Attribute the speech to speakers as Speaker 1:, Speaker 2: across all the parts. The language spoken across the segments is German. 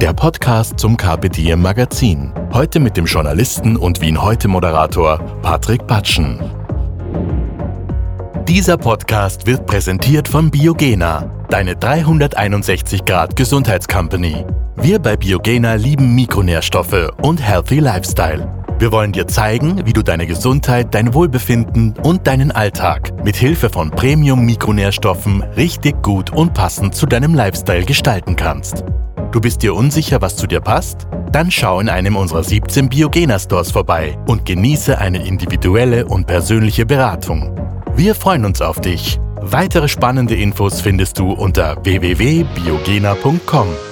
Speaker 1: Der Podcast zum Diem Magazin. Heute mit dem Journalisten und Wien heute Moderator Patrick Patschen. Dieser Podcast wird präsentiert von Biogena, deine 361 Grad Gesundheitscompany. Wir bei Biogena lieben Mikronährstoffe und Healthy Lifestyle. Wir wollen dir zeigen, wie du deine Gesundheit, dein Wohlbefinden und deinen Alltag mit Hilfe von Premium Mikronährstoffen richtig gut und passend zu deinem Lifestyle gestalten kannst. Du bist dir unsicher, was zu dir passt? Dann schau in einem unserer 17 Biogena Stores vorbei und genieße eine individuelle und persönliche Beratung. Wir freuen uns auf dich. Weitere spannende Infos findest du unter www.biogena.com.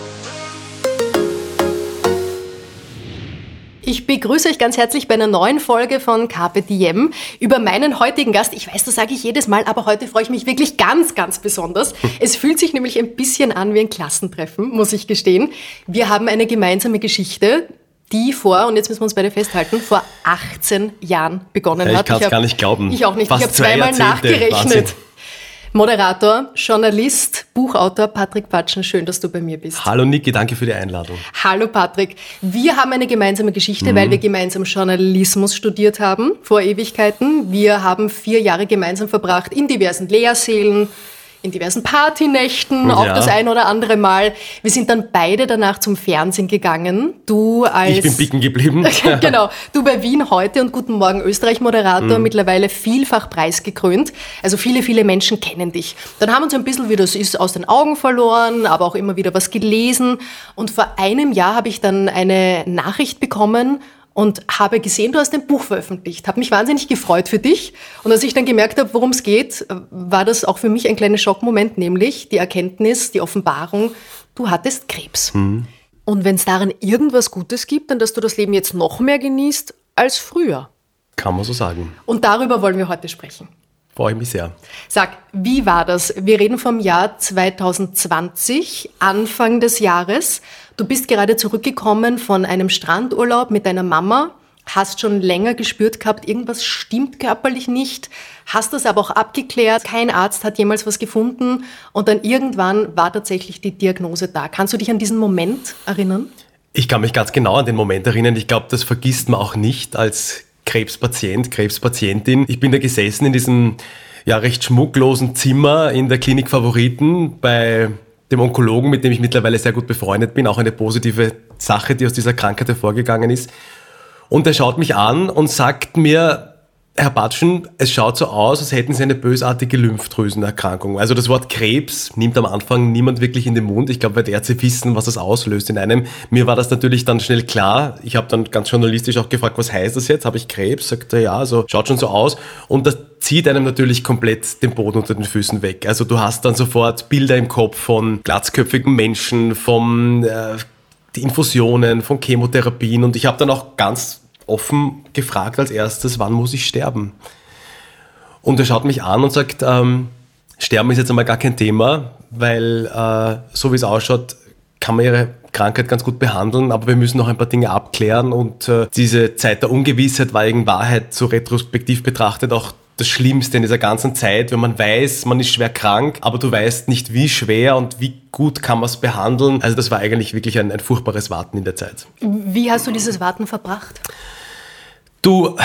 Speaker 2: Ich begrüße euch ganz herzlich bei einer neuen Folge von Carpe Diem über meinen heutigen Gast. Ich weiß, das sage ich jedes Mal, aber heute freue ich mich wirklich ganz, ganz besonders. Es fühlt sich nämlich ein bisschen an wie ein Klassentreffen, muss ich gestehen. Wir haben eine gemeinsame Geschichte, die vor, und jetzt müssen wir uns beide festhalten, vor 18 Jahren begonnen
Speaker 3: ja,
Speaker 2: hat.
Speaker 3: Ich kann es gar nicht glauben.
Speaker 2: Ich auch nicht.
Speaker 3: Fast
Speaker 2: ich habe zweimal nachgerechnet.
Speaker 3: Wahnsinn.
Speaker 2: Moderator, Journalist, Buchautor Patrick Patschen, schön, dass du bei mir bist.
Speaker 3: Hallo Niki, danke für die Einladung.
Speaker 2: Hallo Patrick. Wir haben eine gemeinsame Geschichte, weil wir gemeinsam Journalismus studiert haben vor Ewigkeiten. Wir haben vier Jahre gemeinsam verbracht in diversen Lehrsälen, in diversen Partynächten, auch
Speaker 3: Ja.
Speaker 2: das ein oder andere Mal. Wir sind dann beide danach zum Fernsehen gegangen. Du als
Speaker 3: Ich bin bicken geblieben.
Speaker 2: genau. Du bei Wien heute und Guten Morgen Österreich
Speaker 3: Mhm.
Speaker 2: Moderator, mittlerweile vielfach preisgekrönt. Also viele, viele Menschen kennen dich. Dann haben uns ein bisschen, wie das ist, aus den Augen verloren, aber auch immer wieder was gelesen. Und vor einem Jahr habe ich dann eine Nachricht bekommen und habe gesehen, du hast ein Buch veröffentlicht. Habe mich wahnsinnig gefreut für dich. Und als ich dann gemerkt habe, worum es geht, war das auch für mich ein kleiner Schockmoment, nämlich die Erkenntnis, die Offenbarung, du hattest Krebs. Und wenn es darin irgendwas Gutes gibt, dann dass du das Leben jetzt noch mehr genießt als früher.
Speaker 3: Kann man so sagen.
Speaker 2: Und darüber wollen wir heute sprechen.
Speaker 3: Freue ich mich sehr.
Speaker 2: Sag, wie war das? Wir reden vom Jahr 2020, Anfang des Jahres. Du bist gerade zurückgekommen von einem Strandurlaub mit deiner Mama, hast schon länger gespürt gehabt, irgendwas stimmt körperlich nicht, hast das aber auch abgeklärt, kein Arzt hat jemals was gefunden und dann irgendwann war tatsächlich die Diagnose da. Kannst du dich an diesen Moment erinnern?
Speaker 3: Ich kann mich ganz genau an den Moment erinnern. Ich glaube, das vergisst man auch nicht als Krebspatient, Krebspatientin. Ich bin da gesessen in diesem ja, recht schmucklosen Zimmer in der Klinik Favoriten bei dem Onkologen, mit dem ich mittlerweile sehr gut befreundet bin. Auch eine positive Sache, die aus dieser Krankheit hervorgegangen ist. Und er schaut mich an und sagt mir, Herr Batschen, es schaut so aus, als hätten Sie eine bösartige Lymphdrüsenerkrankung. Also das Wort Krebs nimmt am Anfang niemand wirklich in den Mund. Ich glaube, weil die Ärzte wissen, was das auslöst in einem. Mir war das natürlich dann schnell klar. Ich habe dann ganz journalistisch auch gefragt, was heißt das jetzt? Habe ich Krebs? Sagt er, ja, also schaut schon so aus. Und das zieht einem natürlich komplett den Boden unter den Füßen weg. Also du hast dann sofort Bilder im Kopf von glatzköpfigen Menschen, von äh, Infusionen, von Chemotherapien. Und ich habe dann auch ganz offen gefragt als erstes, wann muss ich sterben? Und er schaut mich an und sagt, ähm, Sterben ist jetzt einmal gar kein Thema, weil äh, so wie es ausschaut, kann man ihre Krankheit ganz gut behandeln, aber wir müssen noch ein paar Dinge abklären und äh, diese Zeit der Ungewissheit war in Wahrheit so retrospektiv betrachtet auch das Schlimmste in dieser ganzen Zeit, wenn man weiß, man ist schwer krank, aber du weißt nicht, wie schwer und wie gut kann man es behandeln. Also das war eigentlich wirklich ein, ein furchtbares Warten in der Zeit.
Speaker 2: Wie hast du dieses Warten verbracht?
Speaker 3: Du,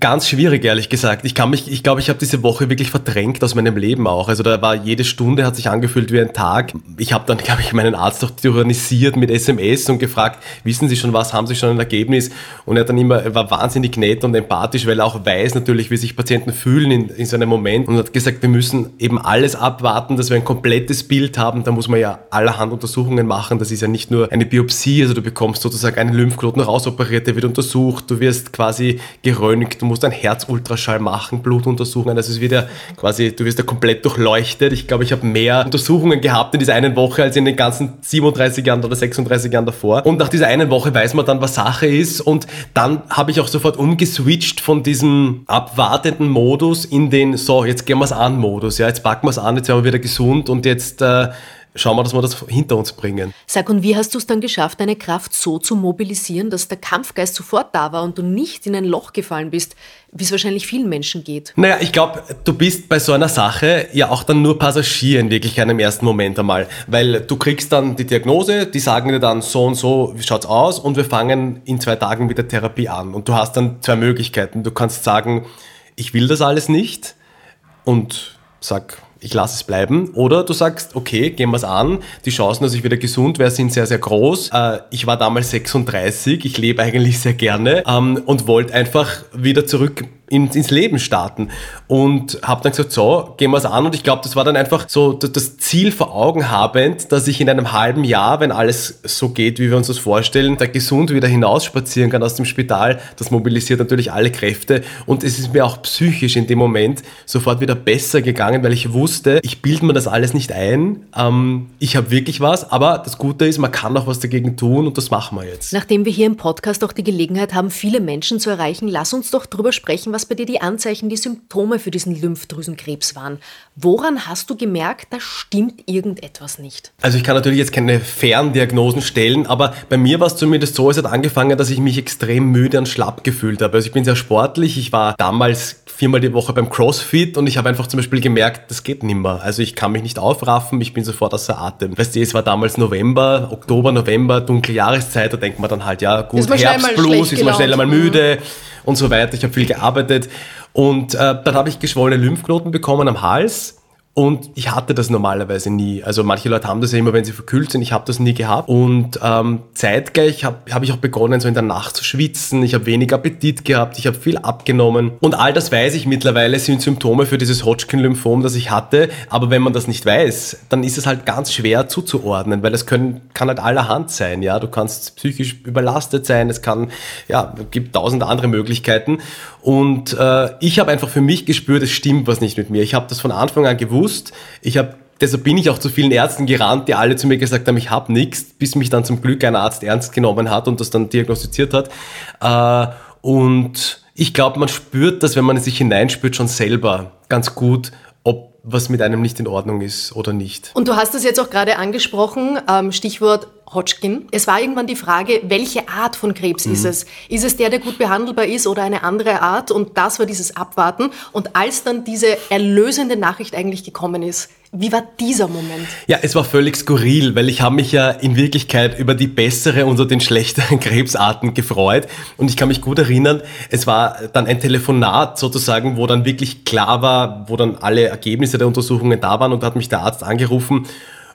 Speaker 3: ganz schwierig, ehrlich gesagt. Ich kann mich, ich glaube, ich habe diese Woche wirklich verdrängt aus meinem Leben auch. Also da war jede Stunde hat sich angefühlt wie ein Tag. Ich habe dann, glaube ich, meinen Arzt auch tyrannisiert mit SMS und gefragt, wissen Sie schon was, haben Sie schon ein Ergebnis? Und er hat dann immer, er war wahnsinnig nett und empathisch, weil er auch weiß natürlich, wie sich Patienten fühlen in, in so einem Moment und hat gesagt, wir müssen eben alles abwarten, dass wir ein komplettes Bild haben. Da muss man ja allerhand Untersuchungen machen. Das ist ja nicht nur eine Biopsie, also du bekommst sozusagen einen Lymphknoten rausoperiert, der wird untersucht, du wirst quasi geröntgt du musst einen Herzultraschall machen, Blutuntersuchungen. Also es wird ja quasi, du wirst ja komplett durchleuchtet. Ich glaube, ich habe mehr Untersuchungen gehabt in dieser einen Woche als in den ganzen 37 Jahren oder 36 Jahren davor. Und nach dieser einen Woche weiß man dann, was Sache ist. Und dann habe ich auch sofort umgeswitcht von diesem abwartenden Modus in den, so, jetzt gehen wir es an Modus. Ja, jetzt packen wir es an, jetzt werden wir wieder gesund und jetzt äh, schauen wir, dass wir das hinter uns bringen.
Speaker 2: Sag, und wie hast du es dann geschafft, deine Kraft so zu mobilisieren, dass der Kampfgeist sofort da war und du nicht in ein Loch gefallen bist, wie es wahrscheinlich vielen Menschen geht?
Speaker 3: Naja, ich glaube, du bist bei so einer Sache ja auch dann nur Passagier in Wirklichkeit im ersten Moment einmal, weil du kriegst dann die Diagnose, die sagen dir dann so und so, wie schaut's aus und wir fangen in zwei Tagen mit der Therapie an und du hast dann zwei Möglichkeiten. Du kannst sagen, ich will das alles nicht und sag, ich lasse es bleiben. Oder du sagst, okay, gehen wir es an. Die Chancen, dass ich wieder gesund wäre, sind sehr, sehr groß. Äh, ich war damals 36, ich lebe eigentlich sehr gerne ähm, und wollte einfach wieder zurück ins Leben starten. Und habe dann gesagt, so, gehen wir es an. Und ich glaube, das war dann einfach so das Ziel vor Augen habend, dass ich in einem halben Jahr, wenn alles so geht, wie wir uns das vorstellen, da gesund wieder hinausspazieren kann aus dem Spital. Das mobilisiert natürlich alle Kräfte. Und es ist mir auch psychisch in dem Moment sofort wieder besser gegangen, weil ich wusste, ich bilde mir das alles nicht ein. Ähm, ich habe wirklich was. Aber das Gute ist, man kann auch was dagegen tun und das machen wir jetzt.
Speaker 2: Nachdem wir hier im Podcast auch die Gelegenheit haben, viele Menschen zu erreichen, lass uns doch drüber sprechen, was bei dir die Anzeichen, die Symptome für diesen Lymphdrüsenkrebs waren. Woran hast du gemerkt, da stimmt irgendetwas nicht?
Speaker 3: Also ich kann natürlich jetzt keine Ferndiagnosen stellen, aber bei mir war es zumindest so, es hat angefangen, dass ich mich extrem müde und schlapp gefühlt habe. Also ich bin sehr sportlich, ich war damals viermal die Woche beim CrossFit und ich habe einfach zum Beispiel gemerkt, das geht nimmer. Also ich kann mich nicht aufraffen, ich bin sofort außer Atem. Weißt du, es war damals November, Oktober, November, dunkle Jahreszeit, da denkt man dann halt, ja gut, Herbstblues, ist man schnell einmal müde und so weiter. Ich habe viel gearbeitet und äh, dann habe ich geschwollene Lymphknoten bekommen am Hals und ich hatte das normalerweise nie. Also manche Leute haben das ja immer, wenn sie verkühlt sind. Ich habe das nie gehabt. Und ähm, zeitgleich habe hab ich auch begonnen, so in der Nacht zu schwitzen. Ich habe weniger Appetit gehabt. Ich habe viel abgenommen. Und all das weiß ich mittlerweile sind Symptome für dieses Hodgkin-Lymphom, das ich hatte. Aber wenn man das nicht weiß, dann ist es halt ganz schwer zuzuordnen, weil es können, kann halt allerhand sein. Ja, du kannst psychisch überlastet sein. Es kann, ja, gibt tausend andere Möglichkeiten. Und äh, ich habe einfach für mich gespürt, es stimmt was nicht mit mir. Ich habe das von Anfang an gewusst. Ich habe deshalb bin ich auch zu vielen Ärzten gerannt, die alle zu mir gesagt haben, ich habe nichts, bis mich dann zum Glück ein Arzt ernst genommen hat und das dann diagnostiziert hat. Äh, und ich glaube, man spürt das, wenn man sich hineinspürt, schon selber ganz gut, was mit einem nicht in Ordnung ist oder nicht.
Speaker 2: Und du hast das jetzt auch gerade angesprochen, ähm, Stichwort Hodgkin. Es war irgendwann die Frage, welche Art von Krebs mhm. ist es? Ist es der, der gut behandelbar ist oder eine andere Art? Und das war dieses Abwarten. Und als dann diese erlösende Nachricht eigentlich gekommen ist, wie war dieser Moment?
Speaker 3: Ja, es war völlig skurril, weil ich habe mich ja in Wirklichkeit über die bessere und den schlechteren Krebsarten gefreut. Und ich kann mich gut erinnern, es war dann ein Telefonat sozusagen, wo dann wirklich klar war, wo dann alle Ergebnisse der Untersuchungen da waren und da hat mich der Arzt angerufen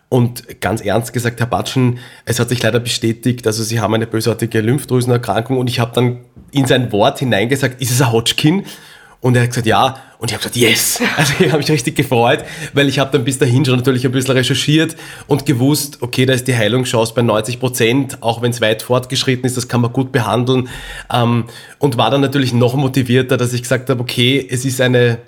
Speaker 3: und ganz ernst gesagt, Herr Batschen, es hat sich leider bestätigt, also Sie haben eine bösartige Lymphdrüsenerkrankung und ich habe dann in sein Wort hineingesagt, ist es ein Hodgkin? Und er hat gesagt, ja. Und ich habe gesagt, yes. Also ich habe mich richtig gefreut, weil ich habe dann bis dahin schon natürlich ein bisschen recherchiert und gewusst, okay, da ist die Heilungschance bei 90 Prozent, auch wenn es weit fortgeschritten ist, das kann man gut behandeln. Ähm, und war dann natürlich noch motivierter, dass ich gesagt habe, okay, es ist eine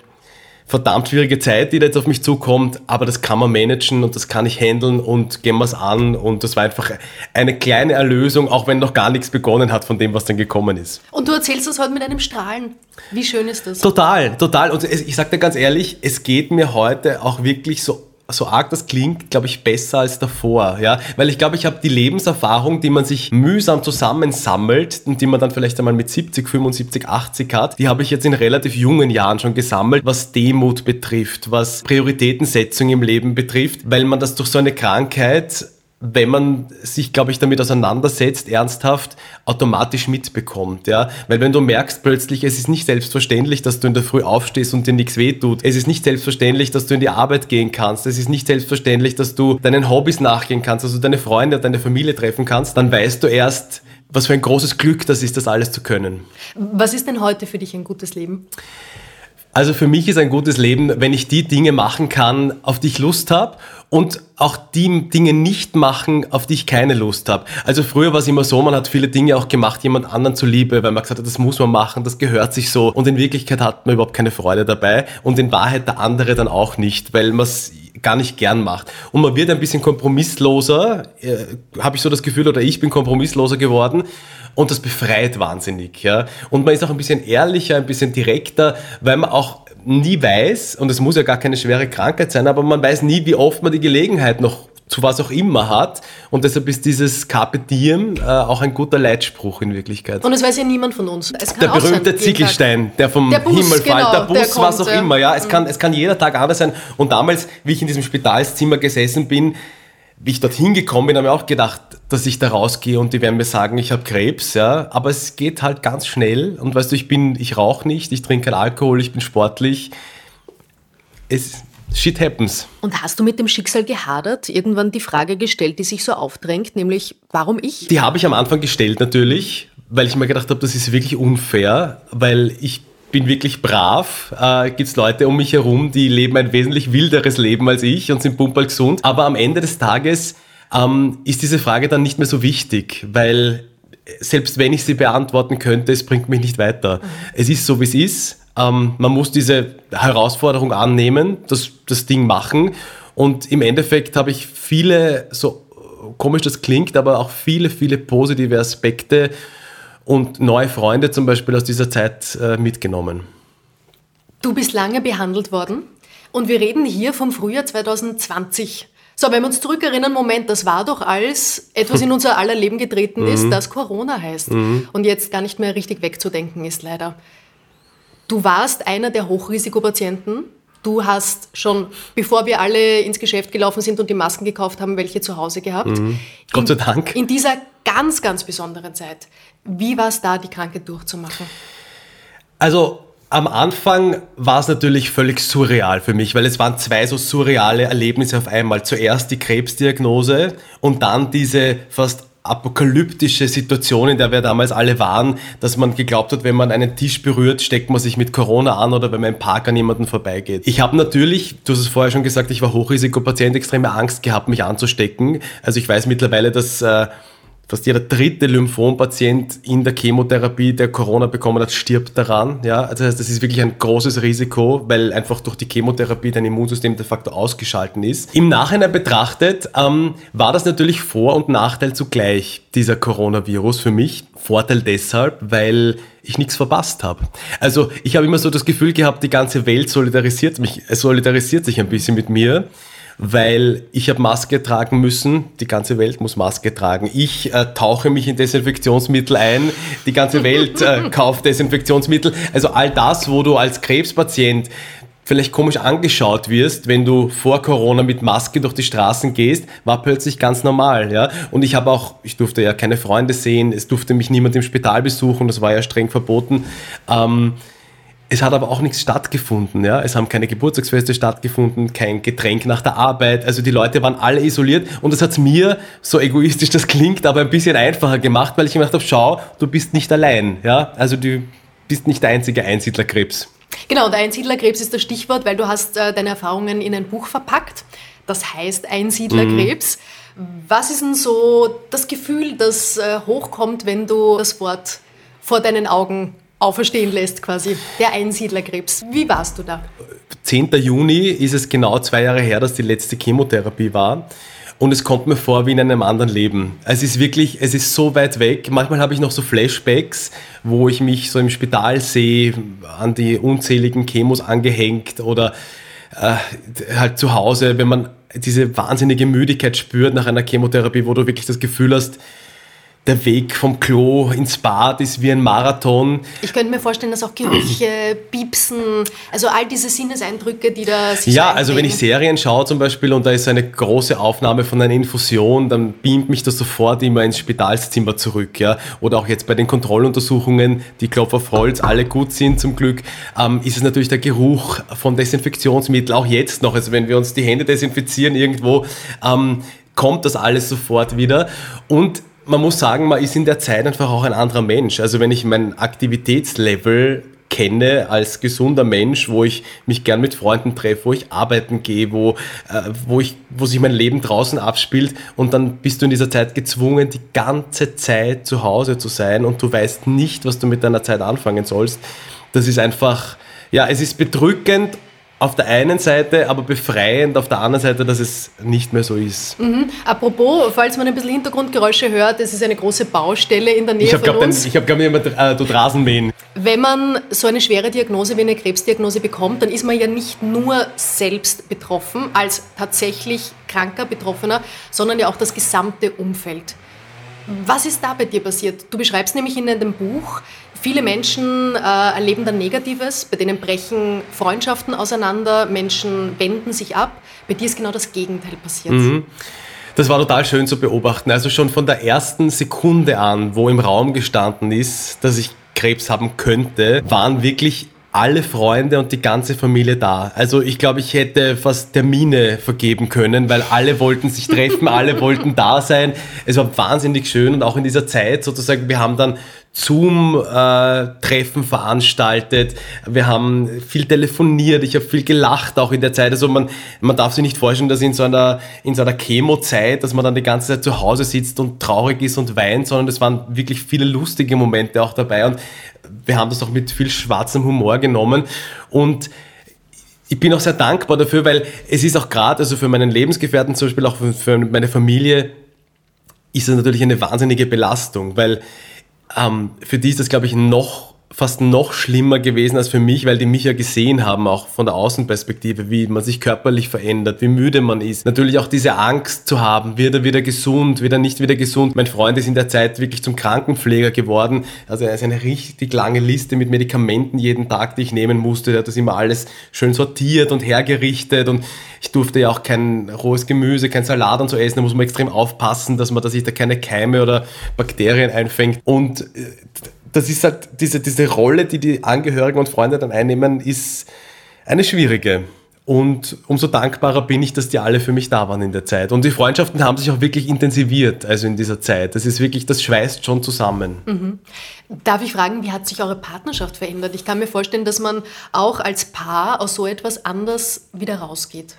Speaker 3: verdammt schwierige Zeit, die da jetzt auf mich zukommt, aber das kann man managen und das kann ich handeln und gehen wir es an und das war einfach eine kleine Erlösung, auch wenn noch gar nichts begonnen hat von dem, was dann gekommen ist.
Speaker 2: Und du erzählst das heute mit einem Strahlen. Wie schön ist das?
Speaker 3: Total, total. Und ich sage dir ganz ehrlich, es geht mir heute auch wirklich so so arg das klingt, glaube ich, besser als davor. Ja? Weil ich glaube, ich habe die Lebenserfahrung, die man sich mühsam zusammensammelt und die man dann vielleicht einmal mit 70, 75, 80 hat, die habe ich jetzt in relativ jungen Jahren schon gesammelt, was Demut betrifft, was Prioritätensetzung im Leben betrifft, weil man das durch so eine Krankheit wenn man sich, glaube ich, damit auseinandersetzt, ernsthaft, automatisch mitbekommt. Ja? Weil wenn du merkst plötzlich, es ist nicht selbstverständlich, dass du in der Früh aufstehst und dir nichts wehtut. Es ist nicht selbstverständlich, dass du in die Arbeit gehen kannst. Es ist nicht selbstverständlich, dass du deinen Hobbys nachgehen kannst, du deine Freunde, deine Familie treffen kannst. Dann weißt du erst, was für ein großes Glück das ist, das alles zu können.
Speaker 2: Was ist denn heute für dich ein gutes Leben?
Speaker 3: Also für mich ist ein gutes Leben, wenn ich die Dinge machen kann, auf die ich Lust habe und auch die Dinge nicht machen, auf die ich keine Lust habe. Also früher war es immer so, man hat viele Dinge auch gemacht, jemand anderen zuliebe, weil man gesagt hat, das muss man machen, das gehört sich so. Und in Wirklichkeit hat man überhaupt keine Freude dabei und in Wahrheit der andere dann auch nicht, weil man es gar nicht gern macht. Und man wird ein bisschen kompromissloser, äh, habe ich so das Gefühl, oder ich bin kompromissloser geworden und das befreit wahnsinnig. Ja? Und man ist auch ein bisschen ehrlicher, ein bisschen direkter, weil man auch nie weiß, und es muss ja gar keine schwere Krankheit sein, aber man weiß nie, wie oft man die Gelegenheit noch zu was auch immer hat. Und deshalb ist dieses Carpe Diem äh, auch ein guter Leitspruch in Wirklichkeit.
Speaker 2: Und es weiß ja niemand von uns.
Speaker 3: der berühmte sein, Ziegelstein, der vom der Bus, Himmel fällt, genau, der Bus, der kommt, was auch ja. immer. Ja, es, mhm. kann, es kann jeder Tag anders sein. Und damals, wie ich in diesem Spitalszimmer gesessen bin, wie ich dorthin gekommen bin, habe ich auch gedacht, dass ich da rausgehe und die werden mir sagen, ich habe Krebs, ja. Aber es geht halt ganz schnell und weißt du, ich bin, ich rauche nicht, ich trinke keinen Alkohol, ich bin sportlich. Es, shit happens.
Speaker 2: Und hast du mit dem Schicksal gehadert? Irgendwann die Frage gestellt, die sich so aufdrängt, nämlich, warum ich?
Speaker 3: Die habe ich am Anfang gestellt natürlich, weil ich mir gedacht habe, das ist wirklich unfair, weil ich bin wirklich brav. Äh, Gibt es Leute um mich herum, die leben ein wesentlich wilderes Leben als ich und sind pumperl gesund. Aber am Ende des Tages ähm, ist diese Frage dann nicht mehr so wichtig, weil selbst wenn ich sie beantworten könnte, es bringt mich nicht weiter. Mhm. Es ist so, wie es ist. Ähm, man muss diese Herausforderung annehmen, das, das Ding machen. Und im Endeffekt habe ich viele, so komisch das klingt, aber auch viele, viele positive Aspekte und neue Freunde zum Beispiel aus dieser Zeit äh, mitgenommen.
Speaker 2: Du bist lange behandelt worden und wir reden hier vom Frühjahr 2020. So, wenn wir uns zurückerinnern, Moment, das war doch als etwas in unser aller Leben getreten ist, mhm. das Corona heißt mhm. und jetzt gar nicht mehr richtig wegzudenken ist, leider. Du warst einer der Hochrisikopatienten. Du hast schon, bevor wir alle ins Geschäft gelaufen sind und die Masken gekauft haben, welche zu Hause gehabt. Mhm.
Speaker 3: Gott sei Dank.
Speaker 2: In dieser ganz, ganz besonderen Zeit. Wie war es da, die Krankheit durchzumachen?
Speaker 3: Also am Anfang war es natürlich völlig surreal für mich, weil es waren zwei so surreale Erlebnisse auf einmal. Zuerst die Krebsdiagnose und dann diese fast apokalyptische Situation, in der wir damals alle waren, dass man geglaubt hat, wenn man einen Tisch berührt, steckt man sich mit Corona an oder wenn man im Park an jemanden vorbeigeht. Ich habe natürlich, du hast es vorher schon gesagt, ich war Hochrisikopatient, extreme Angst gehabt, mich anzustecken. Also ich weiß mittlerweile, dass äh, fast jeder dritte Lymphompatient in der Chemotherapie, der Corona bekommen hat, stirbt daran. Ja, also das ist wirklich ein großes Risiko, weil einfach durch die Chemotherapie dein Immunsystem de facto ausgeschalten ist. Im Nachhinein betrachtet ähm, war das natürlich Vor- und Nachteil zugleich, dieser Coronavirus für mich. Vorteil deshalb, weil ich nichts verpasst habe. Also ich habe immer so das Gefühl gehabt, die ganze Welt solidarisiert mich, solidarisiert sich ein bisschen mit mir weil ich habe Maske tragen müssen, die ganze Welt muss Maske tragen. Ich äh, tauche mich in Desinfektionsmittel ein, die ganze Welt äh, kauft Desinfektionsmittel. Also all das, wo du als Krebspatient vielleicht komisch angeschaut wirst, wenn du vor Corona mit Maske durch die Straßen gehst, war plötzlich ganz normal, ja. Und ich habe auch, ich durfte ja keine Freunde sehen, es durfte mich niemand im Spital besuchen, das war ja streng verboten. Ähm, es hat aber auch nichts stattgefunden. Ja? Es haben keine Geburtstagsfeste stattgefunden, kein Getränk nach der Arbeit. Also die Leute waren alle isoliert und das hat es mir, so egoistisch das klingt, aber ein bisschen einfacher gemacht, weil ich mir gedacht habe, schau, du bist nicht allein. Ja? Also du bist nicht der einzige Einsiedlerkrebs.
Speaker 2: Genau, der Einsiedlerkrebs ist das Stichwort, weil du hast äh, deine Erfahrungen in ein Buch verpackt. Das heißt Einsiedlerkrebs. Mhm. Was ist denn so das Gefühl, das äh, hochkommt, wenn du das Wort vor deinen Augen auferstehen lässt quasi, der Einsiedlerkrebs. Wie warst du da?
Speaker 3: 10. Juni ist es genau zwei Jahre her, dass die letzte Chemotherapie war. Und es kommt mir vor wie in einem anderen Leben. Es ist wirklich, es ist so weit weg. Manchmal habe ich noch so Flashbacks, wo ich mich so im Spital sehe, an die unzähligen Chemos angehängt oder äh, halt zu Hause, wenn man diese wahnsinnige Müdigkeit spürt nach einer Chemotherapie, wo du wirklich das Gefühl hast, der Weg vom Klo ins Bad ist wie ein Marathon.
Speaker 2: Ich könnte mir vorstellen, dass auch Gerüche, Piepsen, also all diese Sinneseindrücke, die da
Speaker 3: sich Ja, so also wenn ich Serien schaue zum Beispiel und da ist eine große Aufnahme von einer Infusion, dann beamt mich das sofort immer ins Spitalszimmer zurück. Ja? Oder auch jetzt bei den Kontrolluntersuchungen, die Klopf auf Holz, alle gut sind zum Glück, ähm, ist es natürlich der Geruch von Desinfektionsmittel, auch jetzt noch. Also wenn wir uns die Hände desinfizieren irgendwo, ähm, kommt das alles sofort wieder. Und man muss sagen, man ist in der Zeit einfach auch ein anderer Mensch. Also wenn ich mein Aktivitätslevel kenne als gesunder Mensch, wo ich mich gern mit Freunden treffe, wo ich arbeiten gehe, wo, äh, wo, ich, wo sich mein Leben draußen abspielt und dann bist du in dieser Zeit gezwungen, die ganze Zeit zu Hause zu sein und du weißt nicht, was du mit deiner Zeit anfangen sollst. Das ist einfach, ja, es ist bedrückend auf der einen Seite, aber befreiend auf der anderen Seite, dass es nicht mehr so ist.
Speaker 2: Mhm. Apropos, falls man ein bisschen Hintergrundgeräusche hört, es ist eine große Baustelle in der Nähe
Speaker 3: ich hab
Speaker 2: von uns.
Speaker 3: Den, ich habe, glaube ich, immer äh, dort Rasenmähen.
Speaker 2: Wenn man so eine schwere Diagnose wie eine Krebsdiagnose bekommt, dann ist man ja nicht nur selbst betroffen als tatsächlich kranker Betroffener, sondern ja auch das gesamte Umfeld. Was ist da bei dir passiert? Du beschreibst nämlich in deinem Buch, Viele Menschen äh, erleben dann Negatives, bei denen brechen Freundschaften auseinander, Menschen wenden sich ab. Bei dir ist genau das Gegenteil passiert. Mhm.
Speaker 3: Das war total schön zu beobachten. Also schon von der ersten Sekunde an, wo im Raum gestanden ist, dass ich Krebs haben könnte, waren wirklich alle Freunde und die ganze Familie da. Also ich glaube, ich hätte fast Termine vergeben können, weil alle wollten sich treffen, alle wollten da sein. Es war wahnsinnig schön und auch in dieser Zeit sozusagen, wir haben dann Zoom-Treffen veranstaltet. Wir haben viel telefoniert. Ich habe viel gelacht auch in der Zeit. Also man, man darf sich nicht vorstellen, dass in so einer, in so einer Chemo-Zeit, dass man dann die ganze Zeit zu Hause sitzt und traurig ist und weint, sondern es waren wirklich viele lustige Momente auch dabei. Und wir haben das auch mit viel schwarzem Humor genommen. Und ich bin auch sehr dankbar dafür, weil es ist auch gerade, also für meinen Lebensgefährten zum Beispiel, auch für meine Familie, ist es natürlich eine wahnsinnige Belastung, weil ähm, für die ist das, glaube ich, noch fast noch schlimmer gewesen als für mich, weil die mich ja gesehen haben, auch von der Außenperspektive, wie man sich körperlich verändert, wie müde man ist. Natürlich auch diese Angst zu haben, wird er wieder gesund, wird er nicht wieder gesund. Mein Freund ist in der Zeit wirklich zum Krankenpfleger geworden. Also er ist eine richtig lange Liste mit Medikamenten jeden Tag, die ich nehmen musste. Er hat das immer alles schön sortiert und hergerichtet und ich durfte ja auch kein rohes Gemüse, kein Salat und so essen. Da muss man extrem aufpassen, dass man, dass sich da keine Keime oder Bakterien einfängt. Und äh, das ist halt diese, diese Rolle, die die Angehörigen und Freunde dann einnehmen, ist eine schwierige. Und umso dankbarer bin ich, dass die alle für mich da waren in der Zeit. Und die Freundschaften haben sich auch wirklich intensiviert, also in dieser Zeit. Das ist wirklich, das schweißt schon zusammen.
Speaker 2: Mhm. Darf ich fragen, wie hat sich eure Partnerschaft verändert? Ich kann mir vorstellen, dass man auch als Paar aus so etwas anders wieder rausgeht.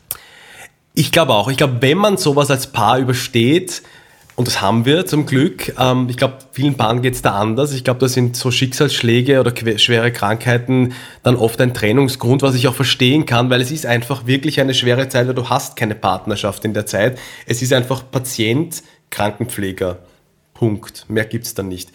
Speaker 3: Ich glaube auch. Ich glaube, wenn man sowas als Paar übersteht, und das haben wir zum Glück. Ähm, ich glaube, vielen Paaren geht es da anders. Ich glaube, da sind so Schicksalsschläge oder schwere Krankheiten dann oft ein Trennungsgrund, was ich auch verstehen kann, weil es ist einfach wirklich eine schwere Zeit, weil du hast keine Partnerschaft in der Zeit. Es ist einfach Patient, Krankenpfleger. Punkt. Mehr gibt es dann nicht.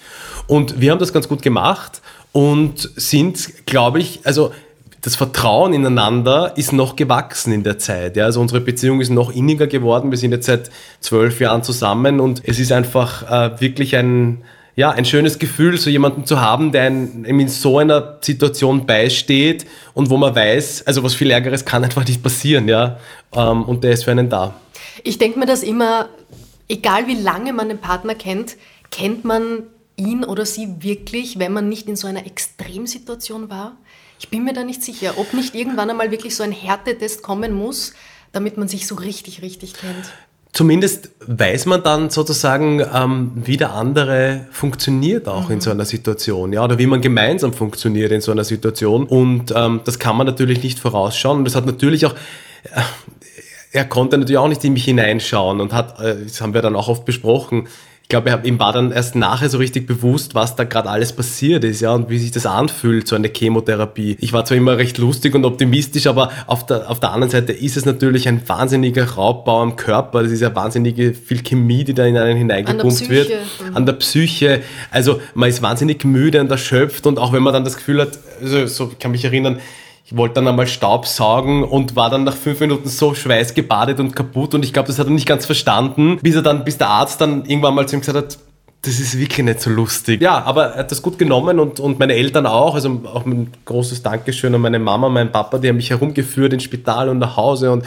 Speaker 3: Und wir haben das ganz gut gemacht und sind, glaube ich, also das Vertrauen ineinander ist noch gewachsen in der Zeit. Ja? Also unsere Beziehung ist noch inniger geworden. Wir sind jetzt seit zwölf Jahren zusammen und es ist einfach äh, wirklich ein, ja, ein schönes Gefühl, so jemanden zu haben, der einem in so einer Situation beisteht und wo man weiß, also was viel Ärgeres kann einfach nicht passieren, ja. Ähm, und der ist für einen da.
Speaker 2: Ich denke mir das immer, egal wie lange man den Partner kennt, kennt man ihn oder sie wirklich, wenn man nicht in so einer Extremsituation war? Ich bin mir da nicht sicher, ob nicht irgendwann einmal wirklich so ein Härtetest kommen muss, damit man sich so richtig, richtig kennt.
Speaker 3: Zumindest weiß man dann sozusagen, ähm, wie der andere funktioniert auch mhm. in so einer Situation, ja, oder wie man gemeinsam funktioniert in so einer Situation. Und ähm, das kann man natürlich nicht vorausschauen. Und das hat natürlich auch, äh, er konnte natürlich auch nicht in mich hineinschauen und hat, äh, das haben wir dann auch oft besprochen, ich glaube, ihm war dann erst nachher so richtig bewusst, was da gerade alles passiert ist, ja, und wie sich das anfühlt, so eine Chemotherapie. Ich war zwar immer recht lustig und optimistisch, aber auf der, auf der anderen Seite ist es natürlich ein wahnsinniger Raubbau am Körper. Das ist ja wahnsinnige viel Chemie, die da in einen hineingepumpt wird. Mhm. An der Psyche. Also man ist wahnsinnig müde und erschöpft und auch wenn man dann das Gefühl hat, also so kann mich erinnern, ich wollte dann einmal Staub saugen und war dann nach fünf Minuten so schweißgebadet und kaputt und ich glaube, das hat er nicht ganz verstanden, bis er dann, bis der Arzt dann irgendwann mal zu ihm gesagt hat, das ist wirklich nicht so lustig. Ja, aber er hat das gut genommen und, und meine Eltern auch. Also auch ein großes Dankeschön an meine Mama, meinen Papa, die haben mich herumgeführt ins Spital und nach Hause und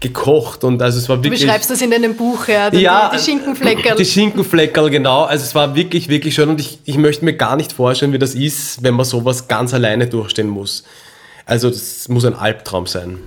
Speaker 3: gekocht. Und also es war wirklich.
Speaker 2: Du beschreibst das in deinem Buch, ja.
Speaker 3: Die, ja,
Speaker 2: die Schinkenfleckerl.
Speaker 3: Die Schinkenfleckerl, genau. Also es war wirklich, wirklich schön und ich, ich möchte mir gar nicht vorstellen, wie das ist, wenn man sowas ganz alleine durchstehen muss. Also das muss ein Albtraum sein.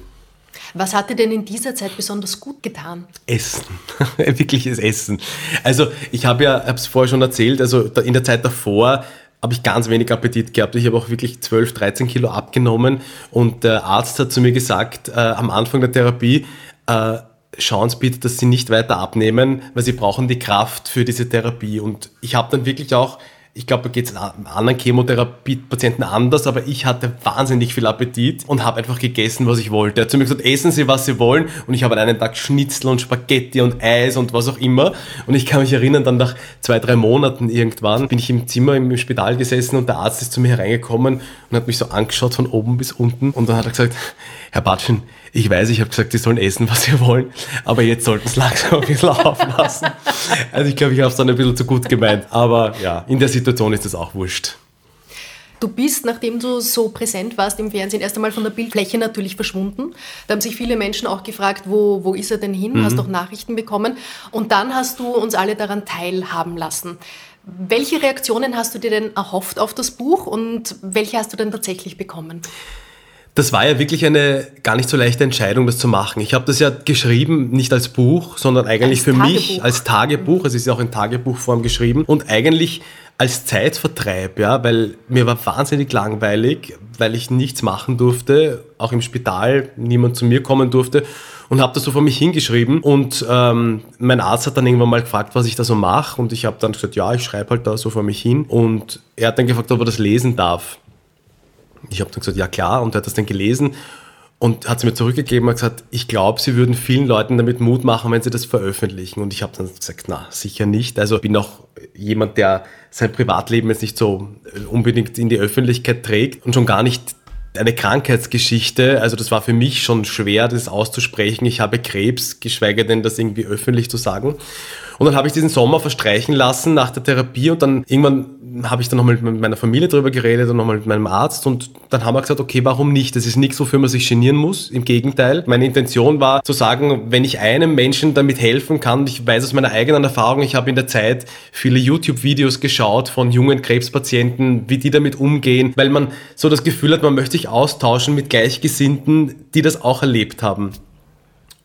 Speaker 2: Was hat dir denn in dieser Zeit besonders gut getan?
Speaker 3: Essen. Wirkliches Essen. Also ich habe ja, habe es vorher schon erzählt, also in der Zeit davor habe ich ganz wenig Appetit gehabt. Ich habe auch wirklich 12, 13 Kilo abgenommen und der Arzt hat zu mir gesagt, äh, am Anfang der Therapie, äh, schauen Sie bitte, dass Sie nicht weiter abnehmen, weil Sie brauchen die Kraft für diese Therapie. Und ich habe dann wirklich auch ich glaube, da geht es anderen Chemotherapie-Patienten anders, aber ich hatte wahnsinnig viel Appetit und habe einfach gegessen, was ich wollte. Er hat zu mir gesagt, essen Sie, was Sie wollen. Und ich habe an einem Tag Schnitzel und Spaghetti und Eis und was auch immer. Und ich kann mich erinnern, dann nach zwei, drei Monaten irgendwann bin ich im Zimmer im Spital gesessen und der Arzt ist zu mir hereingekommen und hat mich so angeschaut von oben bis unten. Und dann hat er gesagt, Herr Batschen, ich weiß, ich habe gesagt, Sie sollen essen, was Sie wollen, aber jetzt sollten Sie langsam ein bisschen auflassen. Also ich glaube, ich habe es dann ein bisschen zu gut gemeint. Aber ja, in der Situation ist das auch wurscht.
Speaker 2: Du bist, nachdem du so präsent warst im Fernsehen, erst einmal von der Bildfläche natürlich verschwunden. Da haben sich viele Menschen auch gefragt, wo, wo ist er denn hin? Mhm. Hast doch Nachrichten bekommen. Und dann hast du uns alle daran teilhaben lassen. Welche Reaktionen hast du dir denn erhofft auf das Buch und welche hast du denn tatsächlich bekommen?
Speaker 3: Das war ja wirklich eine gar nicht so leichte Entscheidung, das zu machen. Ich habe das ja geschrieben, nicht als Buch, sondern eigentlich als für Tagebuch. mich als Tagebuch. Es ist ja auch in Tagebuchform geschrieben und eigentlich als Zeitvertreib, ja, weil mir war wahnsinnig langweilig, weil ich nichts machen durfte, auch im Spital niemand zu mir kommen durfte und habe das so vor mich hingeschrieben und ähm, mein Arzt hat dann irgendwann mal gefragt, was ich da so mache und ich habe dann gesagt, ja, ich schreibe halt da so vor mich hin und er hat dann gefragt, ob er das lesen darf. Ich habe dann gesagt, ja klar, und er hat das dann gelesen und hat es mir zurückgegeben und gesagt, ich glaube, sie würden vielen Leuten damit Mut machen, wenn sie das veröffentlichen. Und ich habe dann gesagt, na, sicher nicht. Also bin auch jemand, der sein Privatleben jetzt nicht so unbedingt in die Öffentlichkeit trägt und schon gar nicht eine Krankheitsgeschichte. Also das war für mich schon schwer, das auszusprechen. Ich habe Krebs, geschweige denn das irgendwie öffentlich zu sagen. Und dann habe ich diesen Sommer verstreichen lassen nach der Therapie und dann irgendwann habe ich dann nochmal mit meiner Familie drüber geredet und nochmal mit meinem Arzt und dann haben wir gesagt, okay, warum nicht? Das ist nichts, wofür man sich genieren muss. Im Gegenteil. Meine Intention war zu sagen, wenn ich einem Menschen damit helfen kann, ich weiß aus meiner eigenen Erfahrung, ich habe in der Zeit viele YouTube-Videos geschaut von jungen Krebspatienten, wie die damit umgehen, weil man so das Gefühl hat, man möchte sich austauschen mit Gleichgesinnten, die das auch erlebt haben.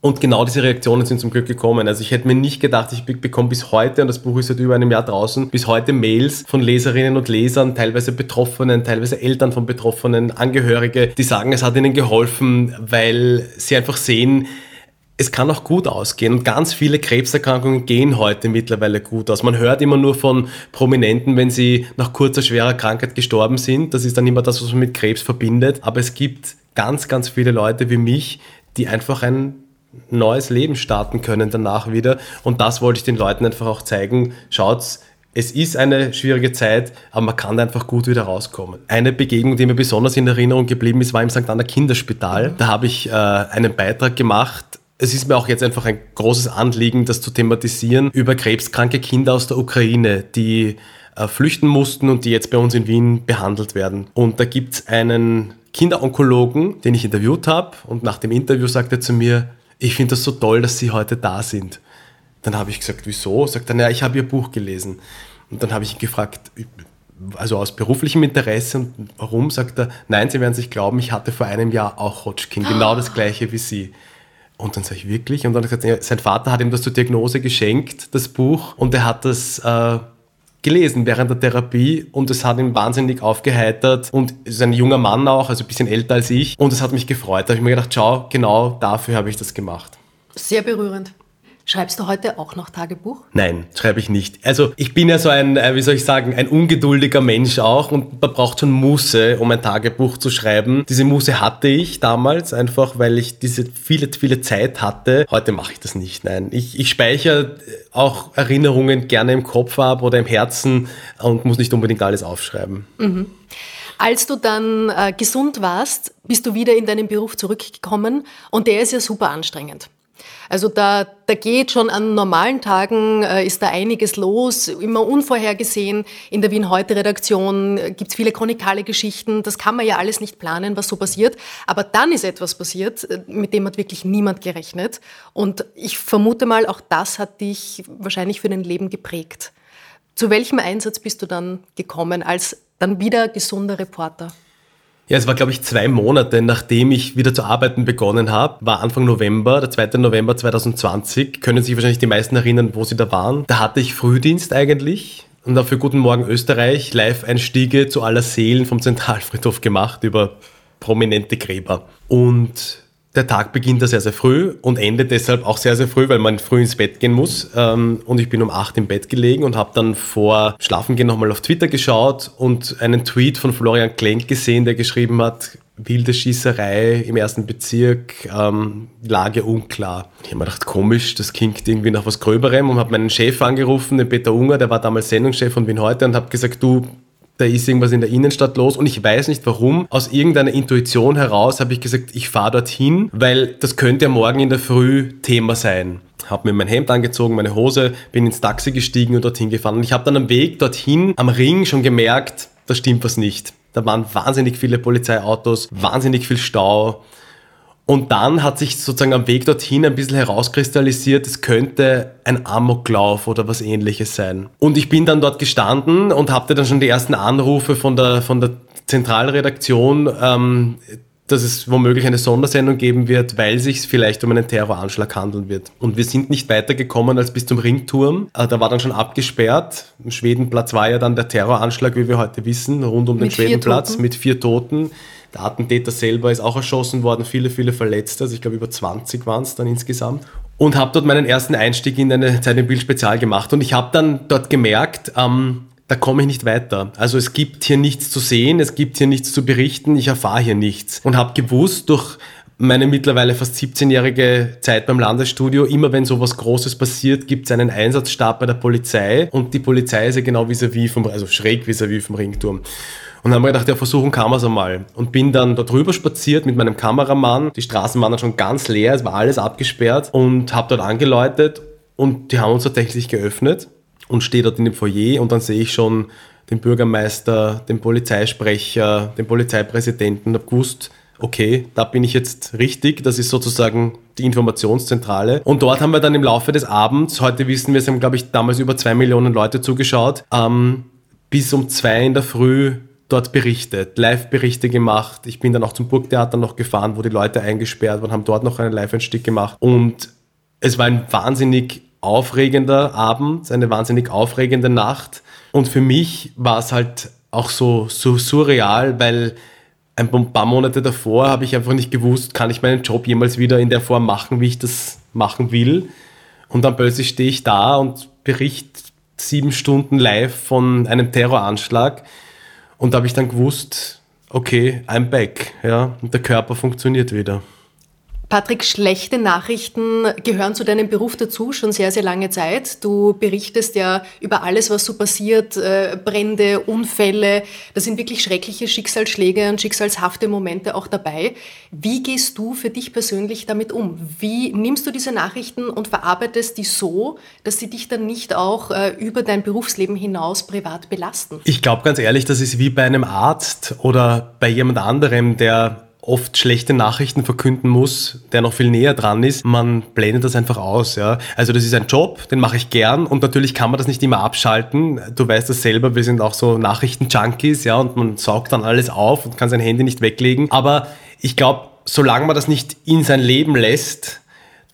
Speaker 3: Und genau diese Reaktionen sind zum Glück gekommen. Also ich hätte mir nicht gedacht, ich bekomme bis heute, und das Buch ist seit über einem Jahr draußen, bis heute Mails von Leserinnen und Lesern, teilweise Betroffenen, teilweise Eltern von Betroffenen, Angehörige, die sagen, es hat ihnen geholfen, weil sie einfach sehen, es kann auch gut ausgehen und ganz viele Krebserkrankungen gehen heute mittlerweile gut aus. Man hört immer nur von Prominenten, wenn sie nach kurzer schwerer Krankheit gestorben sind. Das ist dann immer das, was man mit Krebs verbindet. Aber es gibt ganz, ganz viele Leute wie mich, die einfach ein neues Leben starten können danach wieder. Und das wollte ich den Leuten einfach auch zeigen. Schaut's, es ist eine schwierige Zeit, aber man kann einfach gut wieder rauskommen. Eine Begegnung, die mir besonders in Erinnerung geblieben ist, war im St. Anna Kinderspital. Da habe ich äh, einen Beitrag gemacht. Es ist mir auch jetzt einfach ein großes Anliegen, das zu thematisieren über krebskranke Kinder aus der Ukraine, die äh, flüchten mussten und die jetzt bei uns in Wien behandelt werden. Und da gibt es einen Kinderonkologen, den ich interviewt habe. Und nach dem Interview sagt er zu mir, ich finde das so toll, dass Sie heute da sind. Dann habe ich gesagt, wieso? Sagt er, ja, ich habe Ihr Buch gelesen. Und dann habe ich ihn gefragt, also aus beruflichem Interesse und warum, sagt er, nein, Sie werden sich glauben, ich hatte vor einem Jahr auch Hodgkin, genau das gleiche wie Sie. Und dann sage ich wirklich, und dann hat er gesagt, sein Vater hat ihm das zur Diagnose geschenkt, das Buch, und er hat das äh, gelesen während der Therapie und es hat ihn wahnsinnig aufgeheitert und ist ein junger Mann auch, also ein bisschen älter als ich und es hat mich gefreut. Da habe ich mir gedacht, schau, genau dafür habe ich das gemacht.
Speaker 2: Sehr berührend. Schreibst du heute auch noch Tagebuch?
Speaker 3: Nein, schreibe ich nicht. Also ich bin ja so ein, äh, wie soll ich sagen, ein ungeduldiger Mensch auch und man braucht schon Muße, um ein Tagebuch zu schreiben. Diese Muße hatte ich damals einfach, weil ich diese viele, viele Zeit hatte. Heute mache ich das nicht, nein. Ich, ich speichere auch Erinnerungen gerne im Kopf ab oder im Herzen und muss nicht unbedingt alles aufschreiben.
Speaker 2: Mhm. Als du dann äh, gesund warst, bist du wieder in deinen Beruf zurückgekommen und der ist ja super anstrengend. Also da, da geht schon an normalen Tagen, äh, ist da einiges los, immer unvorhergesehen. In der Wien Heute Redaktion äh, gibt's viele chronikale Geschichten. Das kann man ja alles nicht planen, was so passiert. Aber dann ist etwas passiert, äh, mit dem hat wirklich niemand gerechnet. Und ich vermute mal, auch das hat dich wahrscheinlich für dein Leben geprägt. Zu welchem Einsatz bist du dann gekommen als dann wieder gesunder Reporter?
Speaker 3: Ja, es war, glaube ich, zwei Monate, nachdem ich wieder zu arbeiten begonnen habe. War Anfang November, der 2. November 2020. Können sich wahrscheinlich die meisten erinnern, wo sie da waren. Da hatte ich Frühdienst eigentlich. und dafür Guten Morgen Österreich Live-Einstiege zu aller Seelen vom Zentralfriedhof gemacht über prominente Gräber. Und der Tag beginnt da sehr, sehr früh und endet deshalb auch sehr, sehr früh, weil man früh ins Bett gehen muss. Ähm, und ich bin um acht im Bett gelegen und habe dann vor Schlafengehen nochmal auf Twitter geschaut und einen Tweet von Florian Klenk gesehen, der geschrieben hat, wilde Schießerei im ersten Bezirk, ähm, Lage unklar. Ich habe mir gedacht, komisch, das klingt irgendwie nach was Gröberem und habe meinen Chef angerufen, den Peter Unger, der war damals Sendungschef von Wien heute und habe gesagt, du, da ist irgendwas in der Innenstadt los und ich weiß nicht warum. Aus irgendeiner Intuition heraus habe ich gesagt, ich fahre dorthin, weil das könnte ja morgen in der Früh Thema sein. Habe mir mein Hemd angezogen, meine Hose, bin ins Taxi gestiegen und dorthin gefahren. Und ich habe dann am Weg dorthin am Ring schon gemerkt, da stimmt was nicht. Da waren wahnsinnig viele Polizeiautos, wahnsinnig viel Stau. Und dann hat sich sozusagen am Weg dorthin ein bisschen herauskristallisiert, es könnte ein Amoklauf oder was ähnliches sein. Und ich bin dann dort gestanden und hatte dann schon die ersten Anrufe von der, von der Zentralredaktion, ähm, dass es womöglich eine Sondersendung geben wird, weil sich vielleicht um einen Terroranschlag handeln wird. Und wir sind nicht weitergekommen als bis zum Ringturm. Äh, da war dann schon abgesperrt. Im Schwedenplatz war ja dann der Terroranschlag, wie wir heute wissen, rund um mit den Schwedenplatz mit vier Toten. Der Attentäter selber ist auch erschossen worden, viele, viele Verletzte, also ich glaube über 20 waren es dann insgesamt. Und habe dort meinen ersten Einstieg in eine Zeit im Bild Spezial gemacht. Und ich habe dann dort gemerkt, ähm, da komme ich nicht weiter. Also es gibt hier nichts zu sehen, es gibt hier nichts zu berichten, ich erfahre hier nichts. Und habe gewusst durch meine mittlerweile fast 17-jährige Zeit beim Landesstudio, immer wenn sowas Großes passiert, gibt es einen Einsatzstab bei der Polizei und die Polizei ist ja genau vis-à-vis vom, also schräg vis-à-vis vom Ringturm. Und dann haben wir gedacht, ja, versuchen kann man es einmal. Und bin dann da drüber spaziert mit meinem Kameramann. Die Straßen waren dann schon ganz leer, es war alles abgesperrt und habe dort angeläutet und die haben uns tatsächlich geöffnet und stehe dort in dem Foyer und dann sehe ich schon den Bürgermeister, den Polizeisprecher, den Polizeipräsidenten habe gewusst, okay, da bin ich jetzt richtig, das ist sozusagen die Informationszentrale. Und dort haben wir dann im Laufe des Abends, heute wissen wir, es haben, glaube ich, damals über zwei Millionen Leute zugeschaut, ähm, bis um zwei in der Früh dort berichtet, Live-Berichte gemacht. Ich bin dann auch zum Burgtheater noch gefahren, wo die Leute eingesperrt waren, haben dort noch einen Live-Einstieg gemacht. Und es war ein wahnsinnig aufregender Abend, eine wahnsinnig aufregende Nacht. Und für mich war es halt auch so, so surreal, weil ein paar Monate davor habe ich einfach nicht gewusst, kann ich meinen Job jemals wieder in der Form machen, wie ich das machen will. Und dann plötzlich stehe ich da und berichte sieben Stunden live von einem Terroranschlag und da habe ich dann gewusst, okay, I'm back. Ja, und der Körper funktioniert wieder.
Speaker 2: Patrick, schlechte Nachrichten gehören zu deinem Beruf dazu, schon sehr, sehr lange Zeit. Du berichtest ja über alles, was so passiert, äh, Brände, Unfälle. Da sind wirklich schreckliche Schicksalsschläge und schicksalshafte Momente auch dabei. Wie gehst du für dich persönlich damit um? Wie nimmst du diese Nachrichten und verarbeitest die so, dass sie dich dann nicht auch äh, über dein Berufsleben hinaus privat belasten?
Speaker 3: Ich glaube ganz ehrlich, das ist wie bei einem Arzt oder bei jemand anderem, der oft schlechte Nachrichten verkünden muss, der noch viel näher dran ist, man blendet das einfach aus. Ja? Also das ist ein Job, den mache ich gern und natürlich kann man das nicht immer abschalten. Du weißt das selber, wir sind auch so Nachrichten-Junkies ja, und man saugt dann alles auf und kann sein Handy nicht weglegen. Aber ich glaube, solange man das nicht in sein Leben lässt,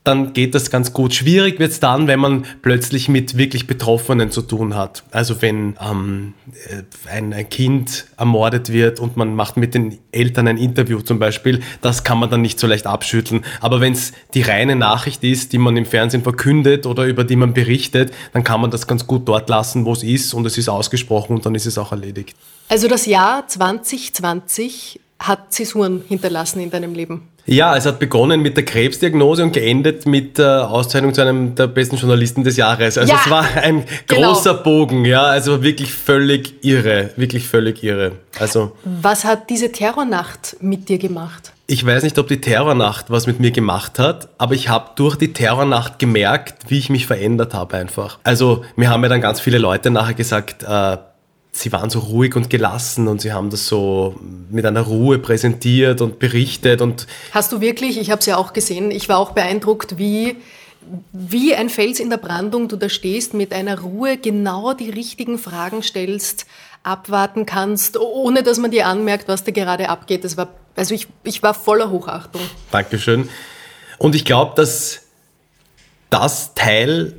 Speaker 3: dann geht das ganz gut. Schwierig wird es dann, wenn man plötzlich mit wirklich Betroffenen zu tun hat. Also wenn ähm, äh, ein, ein, Kind ermordet wird und man macht mit den Eltern ein Interview zum Beispiel, das kann man dann nicht so leicht abschütteln. Aber wenn es die reine Nachricht ist, die man im Fernsehen verkündet oder über die man berichtet, dann kann man das ganz gut dort lassen, wo es ist und es ist ausgesprochen und dann ist es auch erledigt.
Speaker 2: Also das Jahr 2020 hat Zäsuren hinterlassen in deinem Leben?
Speaker 3: Ja, es hat begonnen mit der Krebsdiagnose und geendet mit der Auszeichnung zu einem der besten Journalisten des Jahres. Also ja, es war ein genau. großer Bogen, ja, also wirklich völlig irre, wirklich völlig irre. Also
Speaker 2: was hat diese Terrornacht mit dir gemacht?
Speaker 3: Ich weiß nicht, ob die Terrornacht was mit mir gemacht hat, aber ich habe durch die Terrornacht gemerkt, wie ich mich verändert habe einfach. Also mir haben ja dann ganz viele Leute nachher gesagt, äh, sie waren so ruhig und gelassen und sie haben das so mit einer Ruhe präsentiert und berichtet und
Speaker 2: Hast du wirklich, ich habe es ja auch gesehen, ich war auch beeindruckt, wie wie ein Fels in der Brandung du da stehst, mit einer Ruhe genau die richtigen Fragen stellst, abwarten kannst, ohne dass man dir anmerkt, was da gerade abgeht. Das war, also ich, ich war voller Hochachtung.
Speaker 3: Dankeschön. Und ich glaube, dass das Teil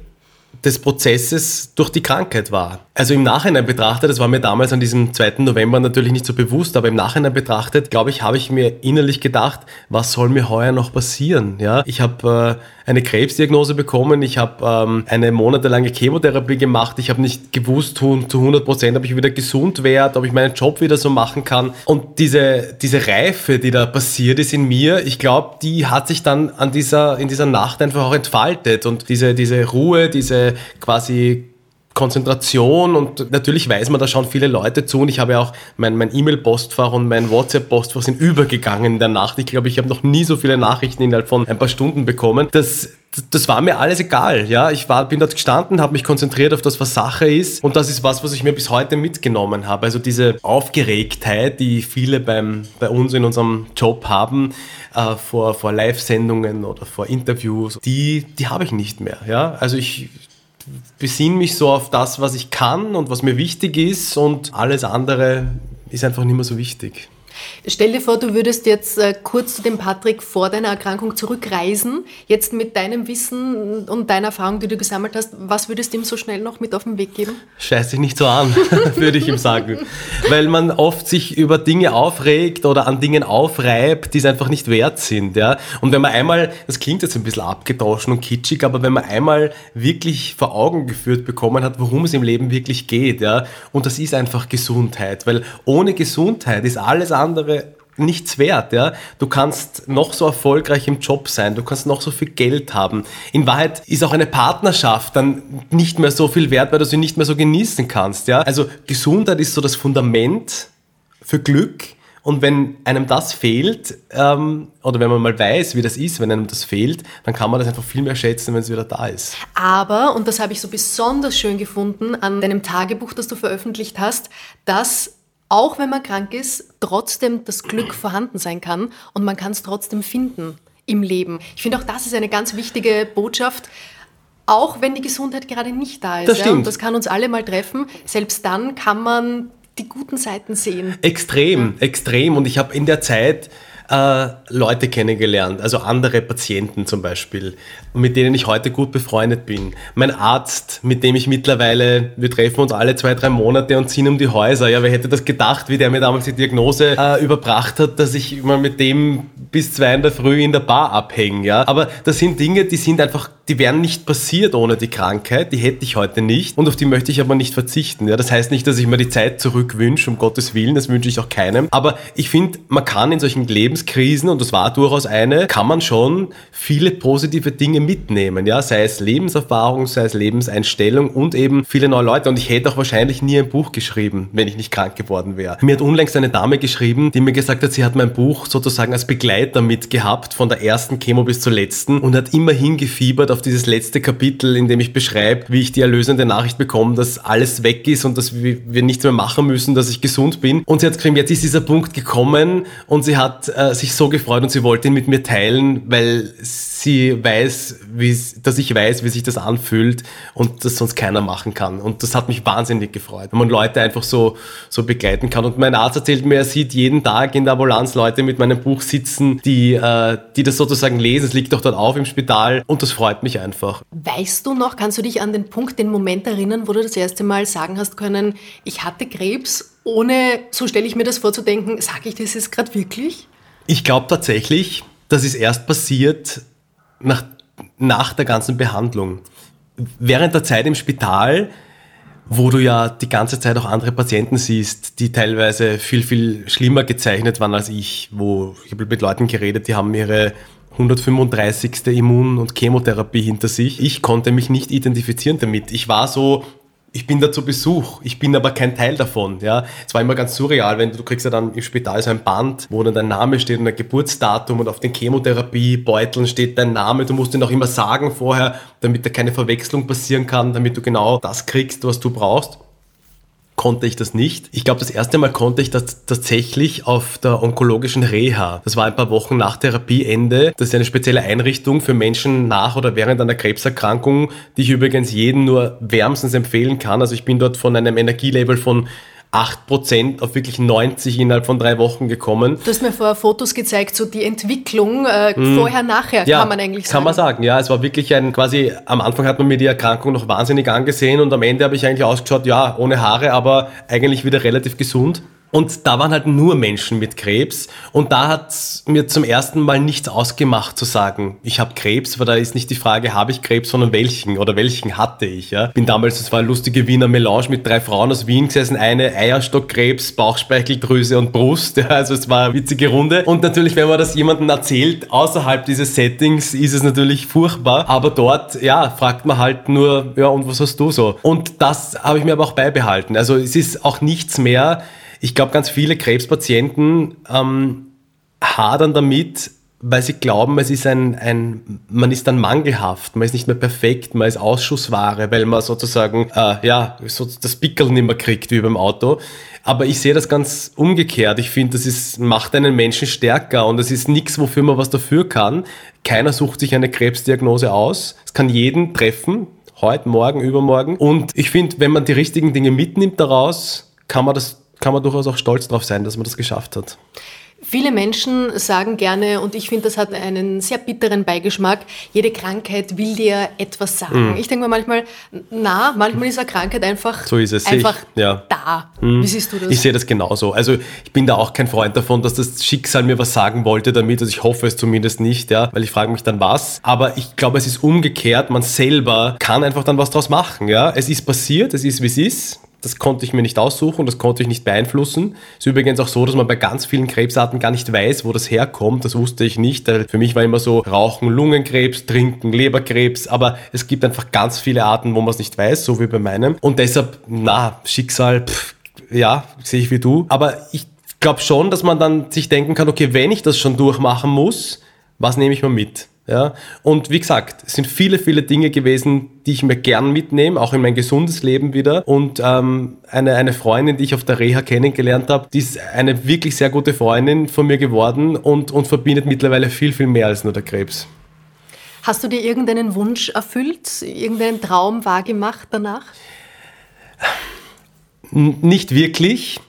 Speaker 3: des Prozesses durch die Krankheit war. Also im Nachhinein betrachtet, das war mir damals an diesem 2. November natürlich nicht so bewusst, aber im Nachhinein betrachtet, glaube ich, habe ich mir innerlich gedacht, was soll mir heuer noch passieren? Ja, ich habe äh, eine Krebsdiagnose bekommen, ich habe ähm, eine monatelange Chemotherapie gemacht, ich habe nicht gewusst zu 100 Prozent, ob ich wieder gesund werde, ob ich meinen Job wieder so machen kann. Und diese, diese Reife, die da passiert ist in mir, ich glaube, die hat sich dann an dieser, in dieser Nacht einfach auch entfaltet und diese, diese Ruhe, diese quasi Konzentration und natürlich weiß man, da schauen viele Leute zu und ich habe ja auch mein, mein E-Mail-Postfach und mein WhatsApp-Postfach sind übergegangen in der Nacht. Ich glaube, ich habe noch nie so viele Nachrichten innerhalb von ein paar Stunden bekommen. Das, das war mir alles egal. Ja, ich war, bin dort gestanden, habe mich konzentriert auf das, was Sache ist und das ist was, was ich mir bis heute mitgenommen habe. Also diese Aufgeregtheit, die viele beim, bei uns in unserem Job haben, äh, vor, vor Live-Sendungen oder vor Interviews, die, die habe ich nicht mehr. Ja, also ich besinne mich so auf das, was ich kann und was mir wichtig ist und alles andere ist einfach nicht mehr so wichtig.
Speaker 2: Stell dir vor, du würdest jetzt äh, kurz zu dem Patrick vor deiner Erkrankung zurückreisen. Jetzt mit deinem Wissen und deiner Erfahrung, die du gesammelt hast, was würdest du ihm so schnell noch mit auf den Weg geben?
Speaker 3: Scheiß dich nicht so an, würde ich ihm sagen. Weil man oft sich über Dinge aufregt oder an Dingen aufreibt, die es einfach nicht wert sind. Ja? Und wenn man einmal, das klingt jetzt ein bisschen abgedroschen und kitschig, aber wenn man einmal wirklich vor Augen geführt bekommen hat, worum es im Leben wirklich geht, ja, und das ist einfach Gesundheit, weil ohne Gesundheit ist alles andere andere nichts wert, ja. Du kannst noch so erfolgreich im Job sein, du kannst noch so viel Geld haben. In Wahrheit ist auch eine Partnerschaft dann nicht mehr so viel wert, weil du sie nicht mehr so genießen kannst, ja. Also Gesundheit ist so das Fundament für Glück. Und wenn einem das fehlt, ähm, oder wenn man mal weiß, wie das ist, wenn einem das fehlt, dann kann man das einfach viel mehr schätzen, wenn es wieder da ist.
Speaker 2: Aber, und das habe ich so besonders schön gefunden an deinem Tagebuch, das du veröffentlicht hast, dass auch wenn man krank ist, trotzdem das Glück vorhanden sein kann und man kann es trotzdem finden im Leben. Ich finde auch das ist eine ganz wichtige Botschaft. Auch wenn die Gesundheit gerade nicht da ist.
Speaker 3: Das stimmt. Ja,
Speaker 2: und das kann uns alle mal treffen. Selbst dann kann man die guten Seiten sehen.
Speaker 3: Extrem, extrem. Und ich habe in der Zeit äh, Leute kennengelernt, also andere Patienten zum Beispiel, mit denen ich heute gut befreundet bin. Mein Arzt, mit dem ich mittlerweile, wir treffen uns alle zwei, drei Monate und ziehen um die Häuser. Ja, wer hätte das gedacht, wie der mir damals die Diagnose äh, überbracht hat, dass ich mal mit dem bis zwei in der Früh in der Bar abhänge. Ja? Aber das sind Dinge, die sind einfach, die wären nicht passiert ohne die Krankheit, die hätte ich heute nicht und auf die möchte ich aber nicht verzichten. Ja? Das heißt nicht, dass ich mir die Zeit zurückwünsche, um Gottes Willen, das wünsche ich auch keinem. Aber ich finde, man kann in solchen Lebens Lebenskrisen, und das war durchaus eine, kann man schon viele positive Dinge mitnehmen. Ja? Sei es Lebenserfahrung, sei es Lebenseinstellung und eben viele neue Leute. Und ich hätte auch wahrscheinlich nie ein Buch geschrieben, wenn ich nicht krank geworden wäre. Mir hat unlängst eine Dame geschrieben, die mir gesagt hat, sie hat mein Buch sozusagen als Begleiter mitgehabt, von der ersten Chemo bis zur letzten und hat immer hingefiebert auf dieses letzte Kapitel, in dem ich beschreibe, wie ich die erlösende Nachricht bekomme, dass alles weg ist und dass wir nichts mehr machen müssen, dass ich gesund bin. Und sie hat geschrieben, jetzt ist dieser Punkt gekommen und sie hat äh, sich so gefreut und sie wollte ihn mit mir teilen, weil sie weiß, dass ich weiß, wie sich das anfühlt und das sonst keiner machen kann. Und das hat mich wahnsinnig gefreut, wenn man Leute einfach so, so begleiten kann. Und mein Arzt erzählt mir, er sieht jeden Tag in der Ambulanz Leute mit meinem Buch sitzen, die, äh, die das sozusagen lesen. Es liegt doch dort auf im Spital und das freut mich einfach.
Speaker 2: Weißt du noch, kannst du dich an den Punkt, den Moment erinnern, wo du das erste Mal sagen hast können, ich hatte Krebs, ohne, so stelle ich mir das vor, zu denken, sage ich das jetzt gerade wirklich?
Speaker 3: Ich glaube tatsächlich, das ist erst passiert nach, nach der ganzen Behandlung. Während der Zeit im Spital, wo du ja die ganze Zeit auch andere Patienten siehst, die teilweise viel, viel schlimmer gezeichnet waren als ich, wo ich habe mit Leuten geredet, die haben ihre 135. Immun- und Chemotherapie hinter sich. Ich konnte mich nicht identifizieren damit. Ich war so ich bin da zu Besuch, ich bin aber kein Teil davon. Ja, es war immer ganz surreal, wenn du, du kriegst ja dann im Spital so ein Band, wo dann dein Name steht und ein Geburtsdatum und auf den Chemotherapiebeuteln steht dein Name. Du musst ihn auch immer sagen vorher, damit da keine Verwechslung passieren kann, damit du genau das kriegst, was du brauchst konnte ich das nicht. Ich glaube, das erste Mal konnte ich das tatsächlich auf der onkologischen Reha. Das war ein paar Wochen nach Therapieende. Das ist eine spezielle Einrichtung für Menschen nach oder während einer Krebserkrankung, die ich übrigens jedem nur wärmstens empfehlen kann. Also ich bin dort von einem Energielevel von 8% auf wirklich 90 innerhalb von drei Wochen gekommen.
Speaker 2: Du hast mir vorher Fotos gezeigt, so die Entwicklung äh, vorher, nachher,
Speaker 3: Ja,
Speaker 2: kann man eigentlich sagen.
Speaker 3: Kann man sagen, ja. Es war wirklich ein quasi, am Anfang hat man mir die Erkrankung noch wahnsinnig angesehen und am Ende habe ich eigentlich ausgeschaut, ja, ohne Haare, aber eigentlich wieder relativ gesund. Und da waren halt nur Menschen mit Krebs. Und da hat mir zum ersten Mal nichts ausgemacht zu sagen, ich habe Krebs, weil da ist nicht die Frage, habe ich Krebs, sondern welchen oder welchen hatte ich. Ja? Bin damals, das war eine lustige Wiener Melange mit drei Frauen aus Wien gesessen, eine Eierstockkrebs, Bauchspeicheldrüse und Brust. Ja? Also es war eine witzige Runde. Und natürlich, wenn man das jemandem erzählt, außerhalb dieses Settings, ist es natürlich furchtbar. Aber dort, ja, fragt man halt nur, ja, und was hast du so? Und das habe ich mir aber auch beibehalten. Also es ist auch nichts mehr, ich glaube, ganz viele Krebspatienten ähm, hadern damit, weil sie glauben, es ist ein, ein, man ist dann mangelhaft, man ist nicht mehr perfekt, man ist Ausschussware, weil man sozusagen, äh, ja, so das Pickel nicht mehr kriegt wie beim Auto. Aber ich sehe das ganz umgekehrt. Ich finde, das ist, macht einen Menschen stärker und es ist nichts, wofür man was dafür kann. Keiner sucht sich eine Krebsdiagnose aus. Es kann jeden treffen, heute, morgen, übermorgen. Und ich finde, wenn man die richtigen Dinge mitnimmt daraus, kann man das kann man durchaus auch stolz darauf sein, dass man das geschafft hat.
Speaker 2: Viele Menschen sagen gerne, und ich finde, das hat einen sehr bitteren Beigeschmack, jede Krankheit will dir etwas sagen.
Speaker 3: Mhm.
Speaker 2: Ich denke mir manchmal, na, manchmal ist eine Krankheit einfach,
Speaker 3: So ist es, sehe
Speaker 2: einfach
Speaker 3: ich, ja.
Speaker 2: Da. Wie siehst du das?
Speaker 3: Ich sehe das genauso. Also ich bin da auch kein Freund davon, dass das Schicksal mir was sagen wollte damit. Also ich hoffe es zumindest nicht, ja, weil ich frage mich dann was. Aber ich glaube, es ist umgekehrt. Man selber kann einfach dann was draus machen, ja. Es ist passiert, es ist wie es ist. Das konnte ich mir nicht aussuchen, das konnte ich nicht beeinflussen. Es ist übrigens auch so, dass man bei ganz vielen Krebsarten gar nicht weiß, wo das herkommt. Das wusste ich nicht. Für mich war immer so Rauchen, Lungenkrebs, Trinken, Leberkrebs. Aber es gibt einfach ganz viele Arten, wo man es nicht weiß, so wie bei meinem. Und deshalb, na, Schicksal, pff, ja, sehe ich wie du. Aber ich glaube schon, dass man dann sich denken kann, okay, wenn ich das schon durchmachen muss, was nehme ich mal mit? Ja, und wie gesagt, es sind viele, viele Dinge gewesen, die ich mir gern mitnehme, auch in mein gesundes Leben wieder. Und ähm, eine, eine Freundin, die ich auf der Reha kennengelernt habe, die ist eine wirklich sehr gute Freundin von mir geworden und, und verbindet mittlerweile viel, viel mehr als nur der Krebs.
Speaker 2: Hast du dir irgendeinen Wunsch erfüllt, irgendeinen Traum wahrgemacht danach?
Speaker 3: Nicht wirklich,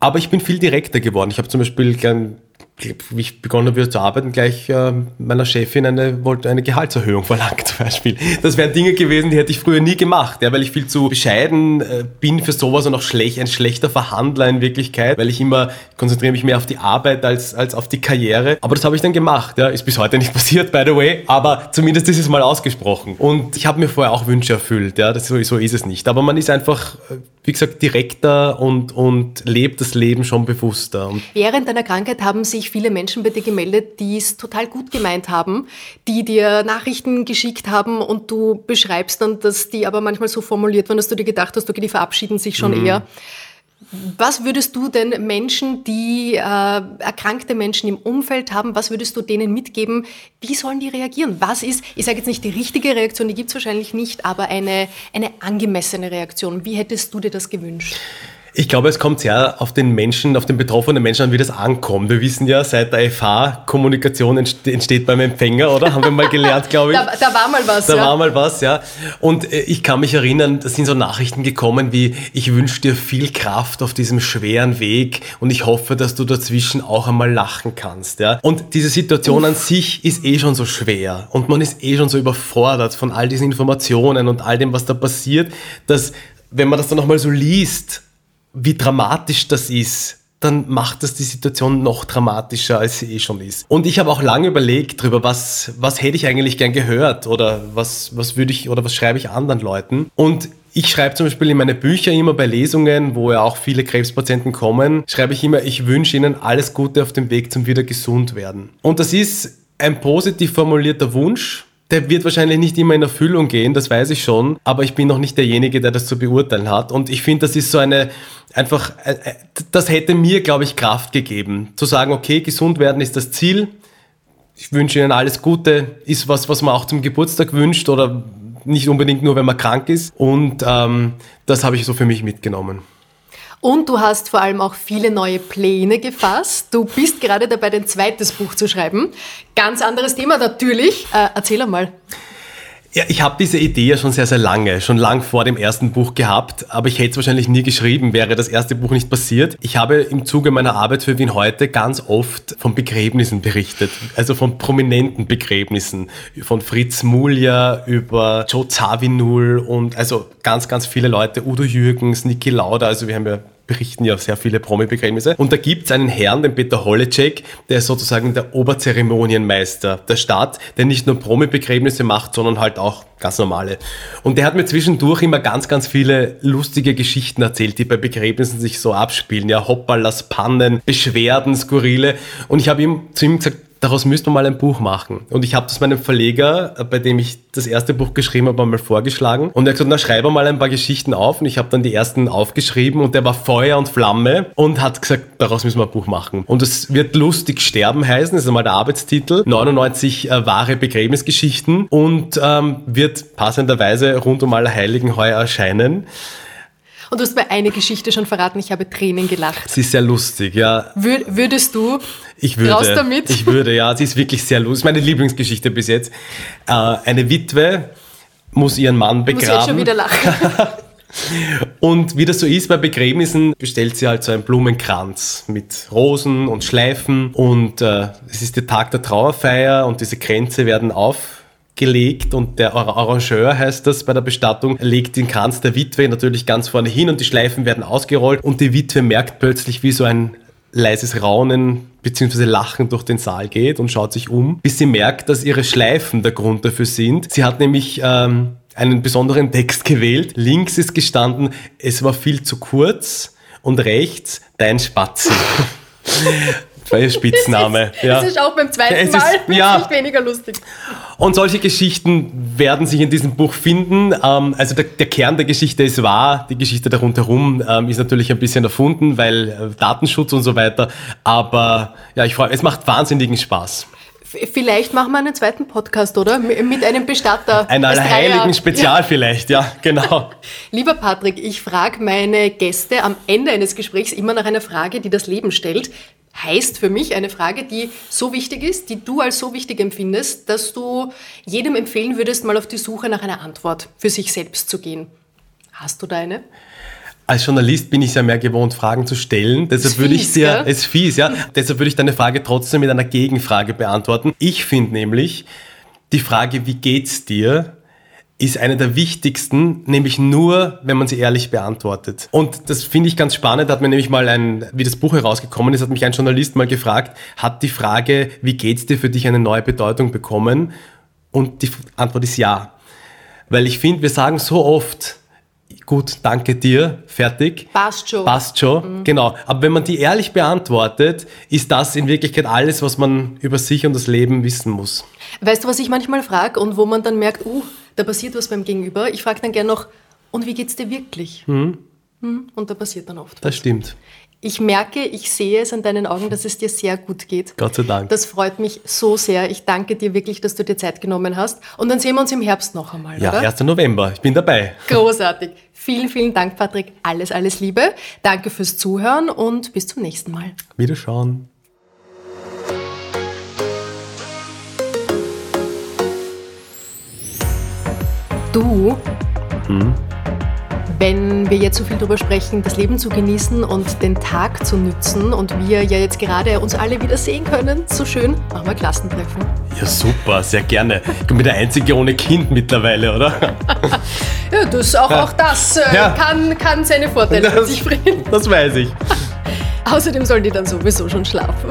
Speaker 3: aber ich bin viel direkter geworden. Ich habe zum Beispiel gern wie ich begonnen habe wieder zu arbeiten, gleich äh, meiner Chefin eine, wollte eine Gehaltserhöhung verlangt zum Beispiel. Das wären Dinge gewesen, die hätte ich früher nie gemacht, ja, weil ich viel zu bescheiden äh, bin für sowas und auch schlecht, ein schlechter Verhandler in Wirklichkeit, weil ich immer konzentriere mich mehr auf die Arbeit als, als auf die Karriere. Aber das habe ich dann gemacht, ja, ist bis heute nicht passiert, by the way, aber zumindest ist es mal ausgesprochen. Und ich habe mir vorher auch Wünsche erfüllt, ja, das, so, so ist es nicht. Aber man ist einfach, äh, wie gesagt, direkter und, und lebt das Leben schon bewusster. Und
Speaker 2: Während deiner Krankheit haben sich viele Menschen bei dir gemeldet, die es total gut gemeint haben, die dir Nachrichten geschickt haben und du beschreibst dann, dass die aber manchmal so formuliert waren, dass du dir gedacht hast, okay, die verabschieden sich schon eher. Was würdest du denn Menschen, die äh, erkrankte Menschen im Umfeld haben, was würdest du denen mitgeben? Wie sollen die reagieren? Was ist, ich sage jetzt nicht die richtige Reaktion, die gibt es wahrscheinlich nicht, aber eine, eine angemessene Reaktion. Wie hättest du dir das gewünscht?
Speaker 3: Ich glaube, es kommt sehr auf den Menschen, auf den betroffenen Menschen an, wie das ankommt. Wir wissen ja, seit der FH Kommunikation entsteht beim Empfänger, oder? Haben wir mal gelernt, glaube ich.
Speaker 2: Da, da war mal was,
Speaker 3: Da
Speaker 2: ja.
Speaker 3: war mal was, ja. Und äh, ich kann mich erinnern, da sind so Nachrichten gekommen wie, ich wünsche dir viel Kraft auf diesem schweren Weg und ich hoffe, dass du dazwischen auch einmal lachen kannst, ja. Und diese Situation an sich ist eh schon so schwer und man ist eh schon so überfordert von all diesen Informationen und all dem, was da passiert, dass, wenn man das dann nochmal so liest, wie dramatisch das ist, dann macht das die Situation noch dramatischer, als sie eh schon ist. Und ich habe auch lange überlegt darüber, was, was hätte ich eigentlich gern gehört oder was, was würde ich oder was schreibe ich anderen Leuten. Und ich schreibe zum Beispiel in meine Bücher immer bei Lesungen, wo ja auch viele Krebspatienten kommen, schreibe ich immer, ich wünsche ihnen alles Gute auf dem Weg zum wieder gesund werden. Und das ist ein positiv formulierter Wunsch, der wird wahrscheinlich nicht immer in Erfüllung gehen, das weiß ich schon, aber ich bin noch nicht derjenige, der das zu beurteilen hat. Und ich finde, das ist so eine, einfach, äh, äh, das hätte mir, glaube ich, Kraft gegeben. Zu sagen, okay, gesund werden ist das Ziel. Ich wünsche Ihnen alles Gute, ist was, was man auch zum Geburtstag wünscht oder nicht unbedingt nur, wenn man krank ist. Und ähm, das habe ich so für mich mitgenommen.
Speaker 2: Und du hast vor allem auch viele neue Pläne gefasst. Du bist gerade dabei, dein zweites Buch zu schreiben. Ganz anderes Thema natürlich. Äh, erzähl einmal.
Speaker 3: Ja, ich habe diese Idee ja schon sehr, sehr lange, schon lang vor dem ersten Buch gehabt, aber ich hätte es wahrscheinlich nie geschrieben, wäre das erste Buch nicht passiert. Ich habe im Zuge meiner Arbeit für Wien heute ganz oft von Begräbnissen berichtet, also von prominenten Begräbnissen, von Fritz Mulja über Joe Zawinul und also ganz, ganz viele Leute, Udo Jürgens, Niki Lauda, also wir haben ja berichten ja sehr viele Promi-Begräbnisse. Und da gibt es einen Herrn, den Peter Holecek, der ist sozusagen der Oberzeremonienmeister der Stadt, der nicht nur Promi-Begräbnisse macht, sondern halt auch ganz normale. Und der hat mir zwischendurch immer ganz, ganz viele lustige Geschichten erzählt, die bei Begräbnissen sich so abspielen. Ja, Hoppalas, Pannen, Beschwerden, Skurrile. Und ich habe ihm zu ihm gesagt, daraus müsste man mal ein Buch machen. Und ich habe das meinem Verleger, äh, bei dem ich das erste Buch geschrieben habe, mal vorgeschlagen. Und er hat gesagt, na schreibe mal ein paar Geschichten auf. Und ich habe dann die ersten aufgeschrieben und der war Feuer und Flamme und hat gesagt, daraus müssen wir ein Buch machen. Und es wird lustig sterben heißen, das ist einmal der Arbeitstitel. 99 äh, wahre Begräbnisgeschichten und ähm, wird passenderweise rund um alle Heiligen heuer erscheinen.
Speaker 2: Und du hast mir eine Geschichte schon verraten, ich habe Tränen gelacht.
Speaker 3: Sie ist sehr lustig, ja.
Speaker 2: Wür würdest du
Speaker 3: ich würde,
Speaker 2: raus damit?
Speaker 3: Ich würde, ja. Sie ist wirklich sehr lustig. Meine Lieblingsgeschichte bis jetzt. Äh, eine Witwe muss ihren Mann begraben. Muss jetzt
Speaker 2: schon wieder lachen.
Speaker 3: Und wie das so ist bei Begräbnissen, bestellt sie halt so einen Blumenkranz mit Rosen und Schleifen. Und äh, es ist der Tag der Trauerfeier und diese Kränze werden auf gelegt und der Arrangeur heißt das bei der Bestattung, legt den Kranz der Witwe natürlich ganz vorne hin und die Schleifen werden ausgerollt und die Witwe merkt plötzlich, wie so ein leises Raunen bzw. Lachen durch den Saal geht und schaut sich um, bis sie merkt, dass ihre Schleifen der Grund dafür sind. Sie hat nämlich ähm, einen besonderen Text gewählt. Links ist gestanden, es war viel zu kurz und rechts dein Spatzen. war ihr Spitzname.
Speaker 2: Das ist, ja. das ist auch beim zweiten es Mal ist, ja. nicht weniger lustig.
Speaker 3: Und solche Geschichten werden sich in diesem Buch finden. Ähm, also der, der, Kern der Geschichte ist wahr, die Geschichte da rundherum ähm, ist natürlich ein bisschen erfunden, weil äh, Datenschutz und so weiter. Aber ja, ich freue, es macht wahnsinnigen Spaß.
Speaker 2: Vielleicht machen wir einen zweiten Podcast, oder? Mit einem Bestatter.
Speaker 3: Ein Allerheiligen Spezial ja. vielleicht, ja, genau.
Speaker 2: Lieber Patrick, ich frage meine Gäste am Ende eines Gesprächs immer nach einer Frage, die das Leben stellt heißt für mich eine Frage, die so wichtig ist, die du als so wichtig empfindest, dass du jedem empfehlen würdest, mal auf die Suche nach einer Antwort für sich selbst zu gehen. Hast du da eine?
Speaker 3: Als Journalist bin ich ja mehr gewohnt, Fragen zu stellen. Deshalb ist würde ich sehr, es ist fies, ja. Deshalb würde ich deine Frage trotzdem mit einer Gegenfrage beantworten. Ich finde nämlich, die Frage, wie geht's dir, ist eine der wichtigsten, nämlich nur, wenn man sie ehrlich beantwortet. Und das finde ich ganz spannend, hat mir nämlich mal ein, wie das Buch herausgekommen ist, hat mich ein Journalist mal gefragt, hat die Frage, wie geht's dir für dich eine neue Bedeutung bekommen? Und die Antwort ist ja. Weil ich finde, wir sagen so oft, gut, danke dir, fertig.
Speaker 2: Passt schon.
Speaker 3: Passt schon, mhm. genau. Aber wenn man die ehrlich beantwortet, ist das in Wirklichkeit alles, was man über sich und das Leben wissen muss.
Speaker 2: Weißt du, was ich manchmal frage und wo man dann merkt, uh, da passiert was beim Gegenüber. Ich frage dann gerne noch, und wie geht's dir wirklich?
Speaker 3: Mhm.
Speaker 2: Und da passiert dann oft was.
Speaker 3: Das stimmt.
Speaker 2: Ich merke, ich sehe es an deinen Augen, dass es dir sehr gut geht.
Speaker 3: Gott sei Dank.
Speaker 2: Das freut mich so sehr. Ich danke dir wirklich, dass du dir Zeit genommen hast. Und dann sehen wir uns im Herbst noch einmal.
Speaker 3: Ja,
Speaker 2: oder?
Speaker 3: 1. November. Ich bin dabei.
Speaker 2: Großartig. Vielen, vielen Dank, Patrick. Alles, alles Liebe. Danke fürs Zuhören und bis zum nächsten Mal.
Speaker 3: Wiederschauen.
Speaker 2: Du, hm? wenn wir jetzt so viel darüber sprechen, das Leben zu genießen und den Tag zu nützen und wir ja jetzt gerade uns alle wieder sehen können, so schön, machen wir Klassentreffen.
Speaker 3: Ja, super, sehr gerne. Ich bin der Einzige ohne Kind mittlerweile, oder?
Speaker 2: ja, das, auch, auch das äh, ja. kann, kann seine Vorteile
Speaker 3: das,
Speaker 2: mit sich bringen.
Speaker 3: Das weiß ich.
Speaker 2: Außerdem sollen die dann sowieso schon schlafen.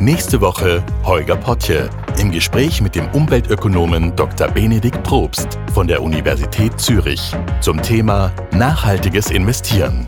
Speaker 1: Nächste Woche Holger Potje im Gespräch mit dem Umweltökonomen Dr. Benedikt Probst von der Universität Zürich zum Thema nachhaltiges Investieren.